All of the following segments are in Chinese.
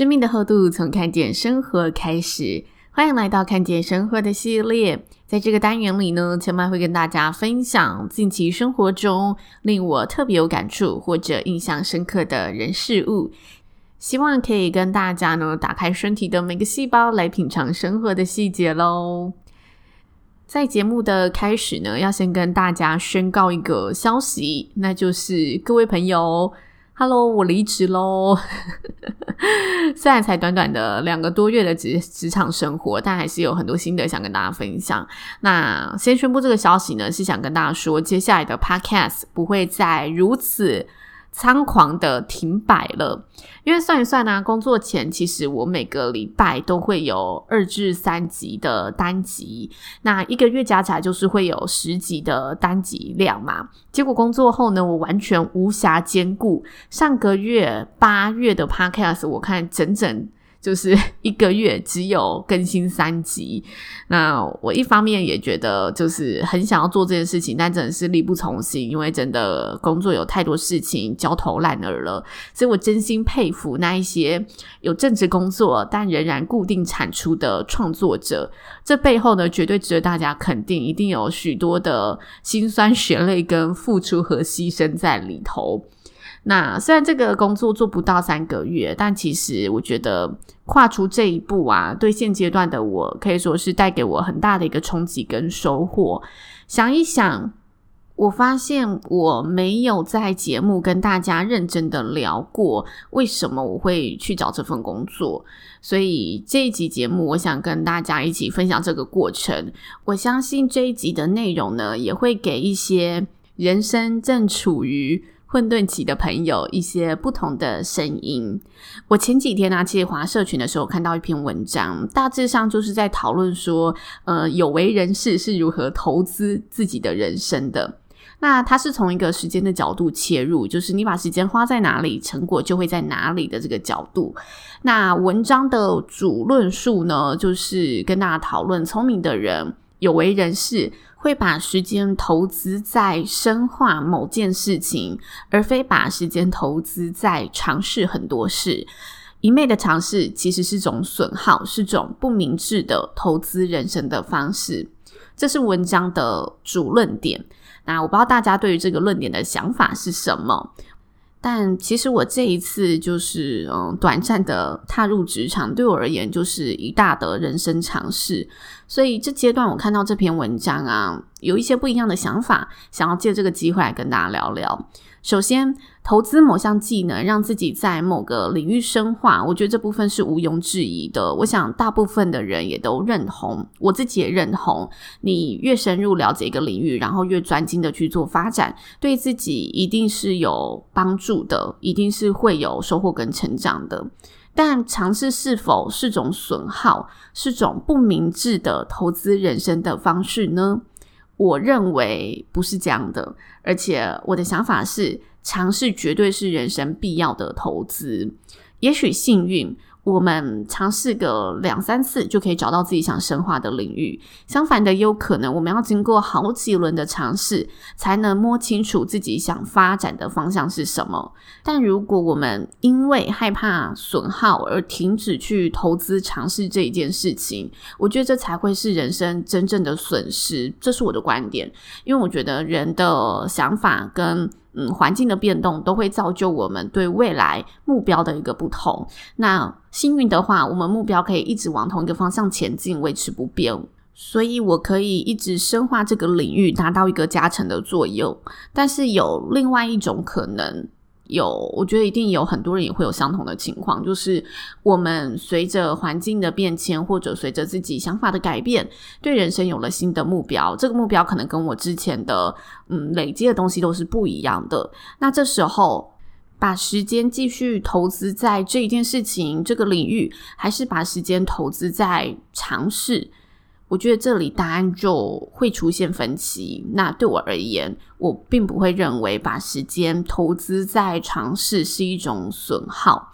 生命的厚度从看见生活开始，欢迎来到看见生活的系列。在这个单元里呢，千嫚会跟大家分享近期生活中令我特别有感触或者印象深刻的人事物，希望可以跟大家呢打开身体的每个细胞来品尝生活的细节喽。在节目的开始呢，要先跟大家宣告一个消息，那就是各位朋友。Hello，我离职喽。虽然才短短的两个多月的职职场生活，但还是有很多心得想跟大家分享。那先宣布这个消息呢，是想跟大家说，接下来的 Podcast 不会再如此猖狂的停摆了，因为算一算呢、工作前其实我每个礼拜都会有二至三集的单集，那一个月加起来就是会有十集的单集量嘛。结果工作后呢，我完全无暇兼顾。上个月八月的 Podcast，我看整整。就是一个月只有更新三集，那我一方面也觉得就是很想要做这件事情，但真的是力不从心，因为真的工作有太多事情焦头烂额了。所以我真心佩服那一些有正职工作但仍然固定产出的创作者，这背后呢，绝对值得大家肯定，一定有许多的辛酸血泪跟付出和牺牲在里头。那虽然这个工作做不到三个月，但其实我觉得跨出这一步啊，对现阶段的我可以说是带给我很大的一个冲击跟收获。想一想，我发现我没有在节目跟大家认真的聊过为什么我会去找这份工作，所以这一集节目，我想跟大家一起分享这个过程。我相信这一集的内容呢，也会给一些人生正处于混沌期的朋友，一些不同的声音。我前几天呢、啊，其实滑社群的时候看到一篇文章，大致上就是在讨论说，呃，有为人士是如何投资自己的人生的。那他是从一个时间的角度切入，就是你把时间花在哪里，成果就会在哪里的这个角度。那文章的主论述呢，就是跟大家讨论，聪明的人，有为人士。会把时间投资在深化某件事情，而非把时间投资在尝试很多事。一昧的尝试其实是种损耗，是种不明智的投资人生的方式。这是文章的主论点。那我不知道大家对于这个论点的想法是什么？但其实我这一次就是嗯，短暂的踏入职场，对我而言就是一大的人生尝试。所以这阶段我看到这篇文章啊，有一些不一样的想法，想要借这个机会来跟大家聊聊。首先，投资某项技能，让自己在某个领域深化，我觉得这部分是毋庸置疑的。我想大部分的人也都认同，我自己也认同。你越深入了解一个领域，然后越专精的去做发展，对自己一定是有帮助的，一定是会有收获跟成长的。但尝试是否是种损耗，是种不明智的投资人生的方式呢？我认为不是这样的，而且我的想法是，尝试绝对是人生必要的投资。也许幸运。我们尝试个两三次就可以找到自己想深化的领域，相反的，也有可能我们要经过好几轮的尝试，才能摸清楚自己想发展的方向是什么。但如果我们因为害怕损耗而停止去投资尝试这一件事情，我觉得这才会是人生真正的损失。这是我的观点，因为我觉得人的想法跟。嗯，环境的变动都会造就我们对未来目标的一个不同。那幸运的话，我们目标可以一直往同一个方向前进，维持不变。所以我可以一直深化这个领域，达到一个加成的作用。但是有另外一种可能，有，我觉得一定有很多人也会有相同的情况，就是我们随着环境的变迁，或者随着自己想法的改变，对人生有了新的目标。这个目标可能跟我之前的嗯累积的东西都是不一样的。那这时候，把时间继续投资在这一件事情、这个领域，还是把时间投资在尝试？我觉得这里答案就会出现分歧。那对我而言，我并不会认为把时间投资在尝试是一种损耗。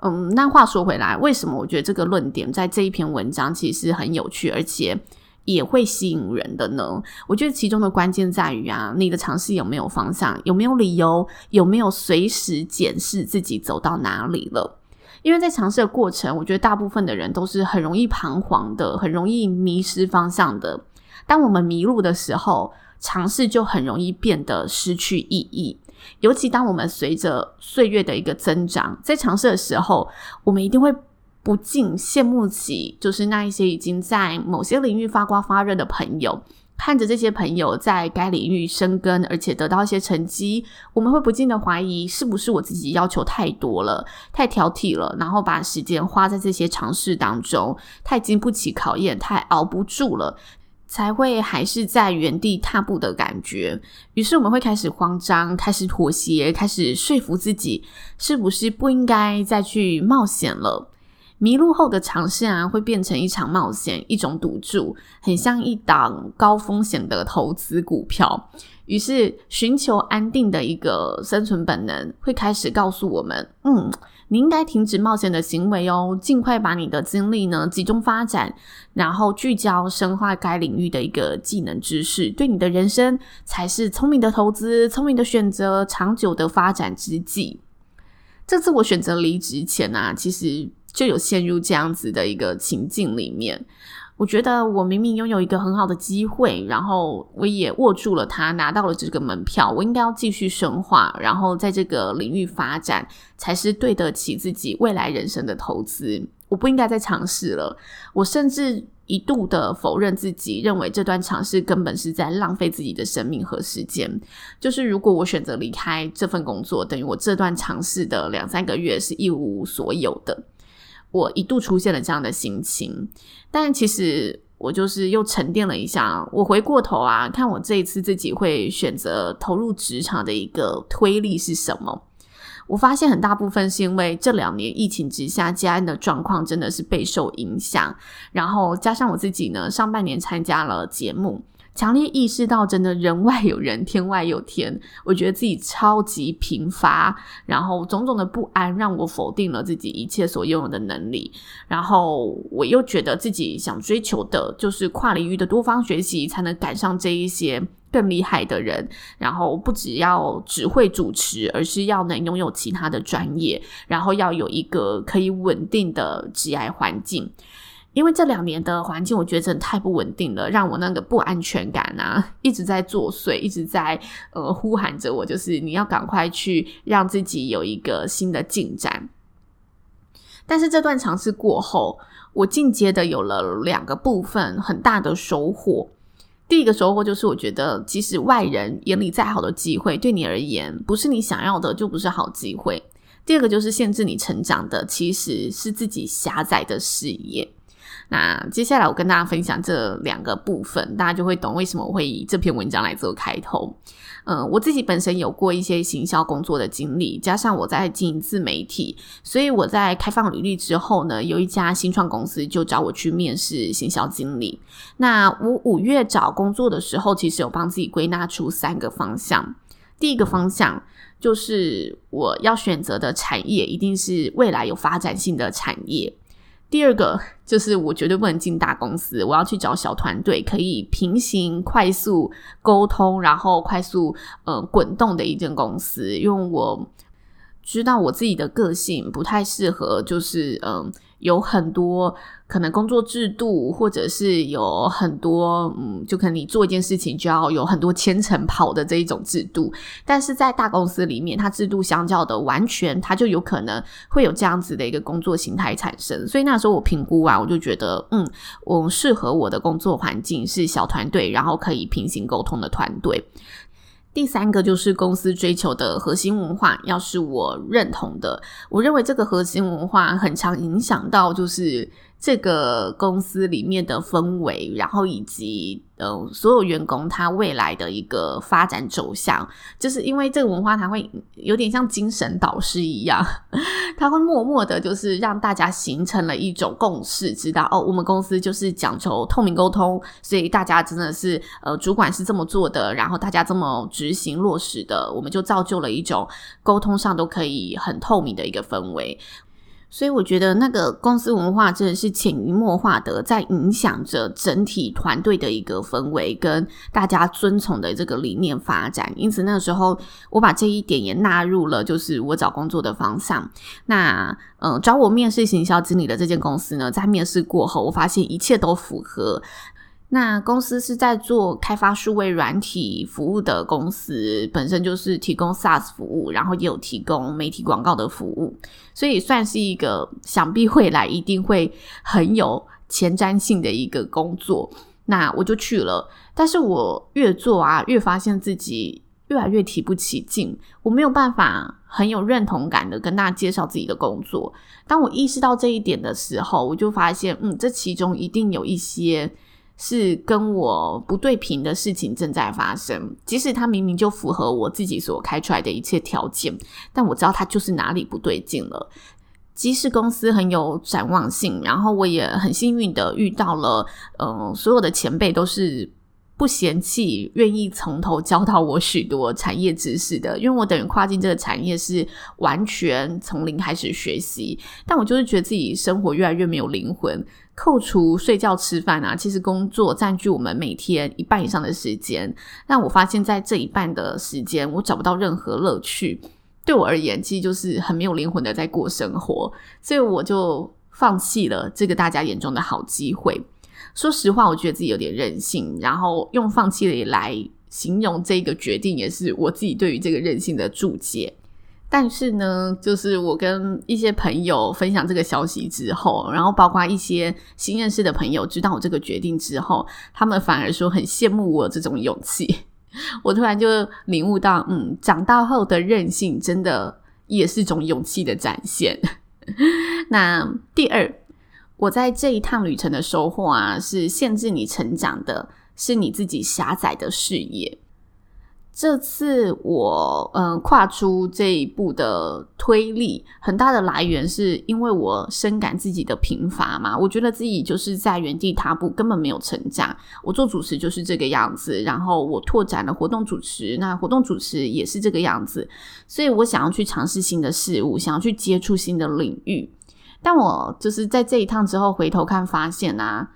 嗯，那话说回来，为什么我觉得这个论点在这一篇文章其实很有趣，而且也会吸引人的呢？我觉得其中的关键在于啊，你的尝试有没有方向，有没有理由，有没有随时检视自己走到哪里了。因为在尝试的过程，我觉得大部分的人都是很容易彷徨的，很容易迷失方向的。当我们迷路的时候，尝试就很容易变得失去意义。尤其当我们随着岁月的一个增长，在尝试的时候，我们一定会不禁羡慕起，就是那一些已经在某些领域发光发热的朋友。看着这些朋友在该领域深耕，而且得到一些成绩，我们会不禁的怀疑，是不是我自己要求太多了，太挑剔了，然后把时间花在这些尝试当中，太经不起考验，太熬不住了，才会还是在原地踏步的感觉。于是我们会开始慌张，开始妥协，开始说服自己，是不是不应该再去冒险了？迷路后的尝试啊，会变成一场冒险，一种赌注，很像一档高风险的投资股票。于是，寻求安定的一个生存本能会开始告诉我们：嗯，你应该停止冒险的行为哦，尽快把你的精力呢集中发展，然后聚焦深化该领域的一个技能知识，对你的人生才是聪明的投资、聪明的选择、长久的发展之计。这次我选择离职前啊，其实。就有陷入这样子的一个情境里面，我觉得我明明拥有一个很好的机会，然后我也握住了它，拿到了这个门票，我应该要继续深化，然后在这个领域发展，才是对得起自己未来人生的投资。我不应该再尝试了，我甚至一度的否认自己，认为这段尝试根本是在浪费自己的生命和时间。就是如果我选择离开这份工作，等于我这段尝试的两三个月是一无所有的。我一度出现了这样的心情，但其实我就是又沉淀了一下。我回过头啊，看我这一次自己会选择投入职场的一个推力是什么？我发现很大部分是因为这两年疫情之下，家人的状况真的是备受影响，然后加上我自己呢，上半年参加了节目。强烈意识到，真的人外有人，天外有天。我觉得自己超级贫乏，然后种种的不安让我否定了自己一切所拥有的能力。然后我又觉得自己想追求的就是跨领域的多方学习，才能赶上这一些更厉害的人。然后不只要只会主持，而是要能拥有其他的专业，然后要有一个可以稳定的职业环境。因为这两年的环境，我觉得真的太不稳定了，让我那个不安全感啊，一直在作祟，一直在呃呼喊着我，就是你要赶快去让自己有一个新的进展。但是这段尝试过后，我进阶的有了两个部分很大的收获。第一个收获就是，我觉得即使外人眼里再好的机会，对你而言不是你想要的，就不是好机会。第二个就是限制你成长的，其实是自己狭窄的视野。那接下来我跟大家分享这两个部分，大家就会懂为什么我会以这篇文章来做开头。嗯、我自己本身有过一些行销工作的经历，加上我在经营自媒体，所以我在开放履历之后呢，有一家新创公司就找我去面试行销经理。那我五月找工作的时候，其实有帮自己归纳出三个方向。第一个方向就是我要选择的产业一定是未来有发展性的产业。第二个就是我绝对不能进大公司，我要去找小团队，可以平行、快速沟通，然后快速呃滚动的一间公司，因为我知道我自己的个性不太适合，就是嗯。有很多可能工作制度，或者是有很多嗯，就可能你做一件事情就要有很多千层跑的这一种制度。但是在大公司里面，它制度相较的完全，它就有可能会有这样子的一个工作形态产生。所以那时候我评估完，我就觉得嗯，我适合我的工作环境是小团队，然后可以平行沟通的团队。第三个就是公司追求的核心文化，要是我认同的，我认为这个核心文化很常影响到就是。这个公司里面的氛围，然后以及呃所有员工他未来的一个发展走向，就是因为这个文化，它会有点像精神导师一样，他会默默的，就是让大家形成了一种共识，知道哦，我们公司就是讲求透明沟通，所以大家真的是呃主管是这么做的，然后大家这么执行落实的，我们就造就了一种沟通上都可以很透明的一个氛围。所以我觉得那个公司文化真的是潜移默化的在影响着整体团队的一个氛围跟大家遵从的这个理念发展。因此那个时候我把这一点也纳入了，就是我找工作的方向。那嗯，找我面试行销经理的这间公司呢，在面试过后，我发现一切都符合。那公司是在做开发数位软体服务的公司，本身就是提供 SaaS 服务，然后也有提供媒体广告的服务，所以算是一个想必未来一定会很有前瞻性的一个工作。那我就去了，但是我越做啊，越发现自己越来越提不起劲，我没有办法很有认同感的跟大家介绍自己的工作。当我意识到这一点的时候，我就发现，嗯，这其中一定有一些。是跟我不对频的事情正在发生，即使他明明就符合我自己所开出来的一切条件，但我知道他就是哪里不对劲了。即使公司很有展望性，然后我也很幸运的遇到了，嗯、呃，所有的前辈都是不嫌弃，愿意从头教导我许多产业知识的，因为我等于跨进这个产业是完全从零开始学习，但我就是觉得自己生活越来越没有灵魂。扣除睡觉吃饭啊，其实工作占据我们每天一半以上的时间。但我发现，在这一半的时间，我找不到任何乐趣。对我而言，其实就是很没有灵魂的在过生活。所以我就放弃了这个大家眼中的好机会。说实话，我觉得自己有点任性，然后用放弃了来形容这个决定，也是我自己对于这个任性的注解。但是呢，就是我跟一些朋友分享这个消息之后，然后包括一些新认识的朋友知道我这个决定之后，他们反而说很羡慕我这种勇气。我突然就领悟到，嗯，长大后的任性真的也是一种勇气的展现。那第二，我在这一趟旅程的收获啊，是限制你成长的，是你自己狭窄的视野。这次我嗯跨出这一步的推力很大的来源，是因为我深感自己的贫乏嘛。我觉得自己就是在原地踏步，根本没有成长。我做主持就是这个样子，然后我拓展了活动主持，那活动主持也是这个样子。所以我想要去尝试新的事物，想要去接触新的领域。但我就是在这一趟之后回头看，发现啊。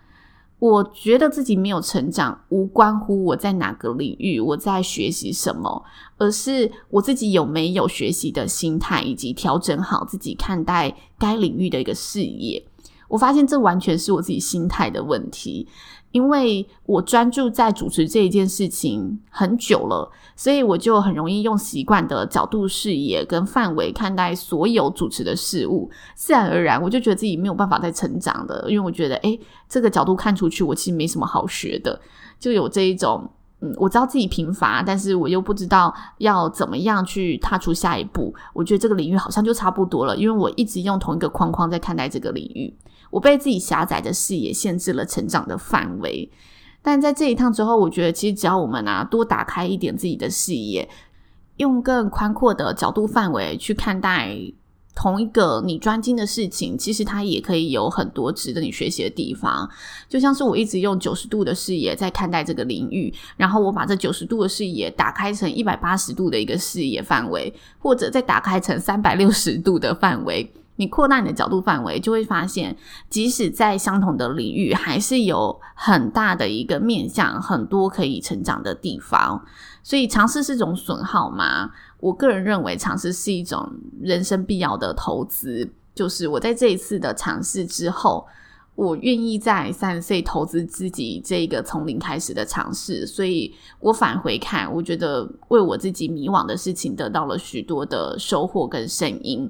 我觉得自己没有成长，无关乎我在哪个领域，我在学习什么，而是我自己有没有学习的心态，以及调整好自己看待该领域的一个视野。我发现这完全是我自己心态的问题。因为我专注在主持这一件事情很久了，所以我就很容易用习惯的角度、视野跟范围看待所有主持的事物，自然而然我就觉得自己没有办法再成长的，因为我觉得，诶，这个角度看出去，我其实没什么好学的，就有这一种，嗯，我知道自己贫乏，但是我又不知道要怎么样去踏出下一步。我觉得这个领域好像就差不多了，因为我一直用同一个框框在看待这个领域。我被自己狭窄的视野限制了成长的范围，但在这一趟之后，我觉得其实只要我们啊多打开一点自己的视野，用更宽阔的角度范围去看待同一个你专精的事情，其实它也可以有很多值得你学习的地方。就像是我一直用九十度的视野在看待这个领域，然后我把这九十度的视野打开成一百八十度的一个视野范围，或者再打开成三百六十度的范围。你扩大你的角度范围，就会发现，即使在相同的领域，还是有很大的一个面向，很多可以成长的地方。所以，尝试是种损耗吗？我个人认为，尝试是一种人生必要的投资。就是我在这一次的尝试之后，我愿意在三十岁投资自己这个从零开始的尝试。所以我返回看，我觉得为我自己迷惘的事情得到了许多的收获跟声音。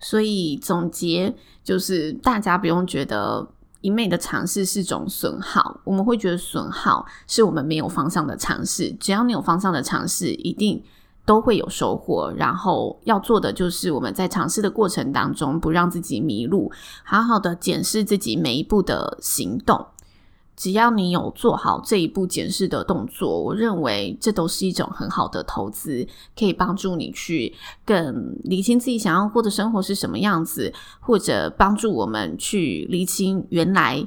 所以总结就是，大家不用觉得一昧的尝试是种损耗，我们会觉得损耗是我们没有方向的尝试。只要你有方向的尝试，一定都会有收获。然后要做的就是我们在尝试的过程当中，不让自己迷路，好好的检视自己每一步的行动。只要你有做好这一步检视的动作，我认为这都是一种很好的投资，可以帮助你去更理清自己想要过的生活是什么样子，或者帮助我们去理清原来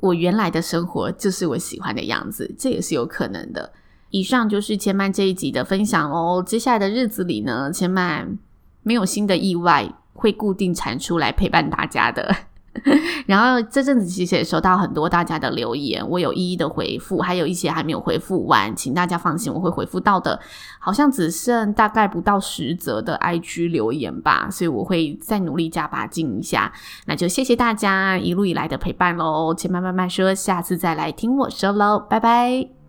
我原来的生活就是我喜欢的样子，这也是有可能的。以上就是千曼这一集的分享哦。接下来的日子里呢，千曼没有新的意外，会固定产出来陪伴大家的。然后这阵子其实也收到很多大家的留言，我有一一的回复，还有一些还没有回复完，请大家放心，我会回复到的。好像只剩大概不到十则的 IG 留言吧，所以我会再努力加把劲一下。那就谢谢大家一路以来的陪伴喽，且慢慢慢说，下次再来听我说喽，拜拜。